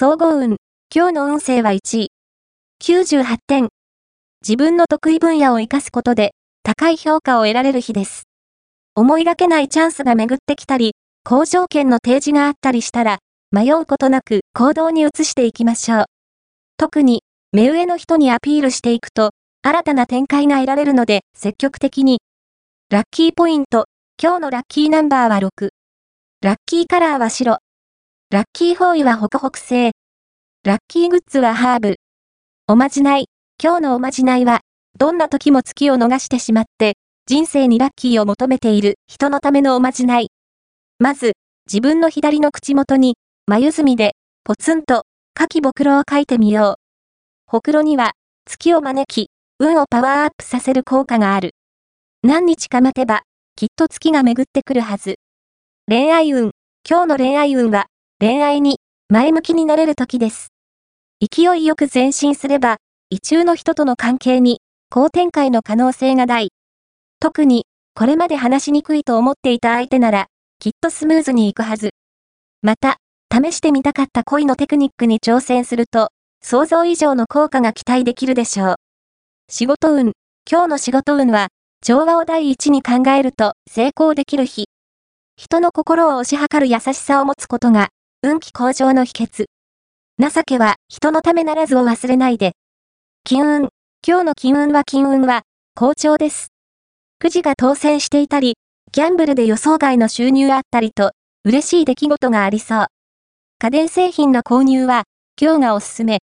総合運。今日の運勢は1位。98点。自分の得意分野を活かすことで、高い評価を得られる日です。思いがけないチャンスが巡ってきたり、好条件の提示があったりしたら、迷うことなく行動に移していきましょう。特に、目上の人にアピールしていくと、新たな展開が得られるので、積極的に。ラッキーポイント。今日のラッキーナンバーは6。ラッキーカラーは白。ラッキーフォーイはホクホク製。ラッキーグッズはハーブ。おまじない。今日のおまじないは、どんな時も月を逃してしまって、人生にラッキーを求めている人のためのおまじない。まず、自分の左の口元に、眉墨で、ポツンと、かきぼくろを書いてみよう。ほくろには、月を招き、運をパワーアップさせる効果がある。何日か待てば、きっと月が巡ってくるはず。恋愛運。今日の恋愛運は、恋愛に前向きになれる時です。勢いよく前進すれば、異中の人との関係に好展開の可能性が大。特に、これまで話しにくいと思っていた相手なら、きっとスムーズにいくはず。また、試してみたかった恋のテクニックに挑戦すると、想像以上の効果が期待できるでしょう。仕事運。今日の仕事運は、調和を第一に考えると成功できる日。人の心を推し量る優しさを持つことが運気向上の秘訣。情けは人のためならずを忘れないで。金運。今日の金運は金運は好調です。くじが当選していたり、ギャンブルで予想外の収入あったりと、嬉しい出来事がありそう。家電製品の購入は今日がおすすめ。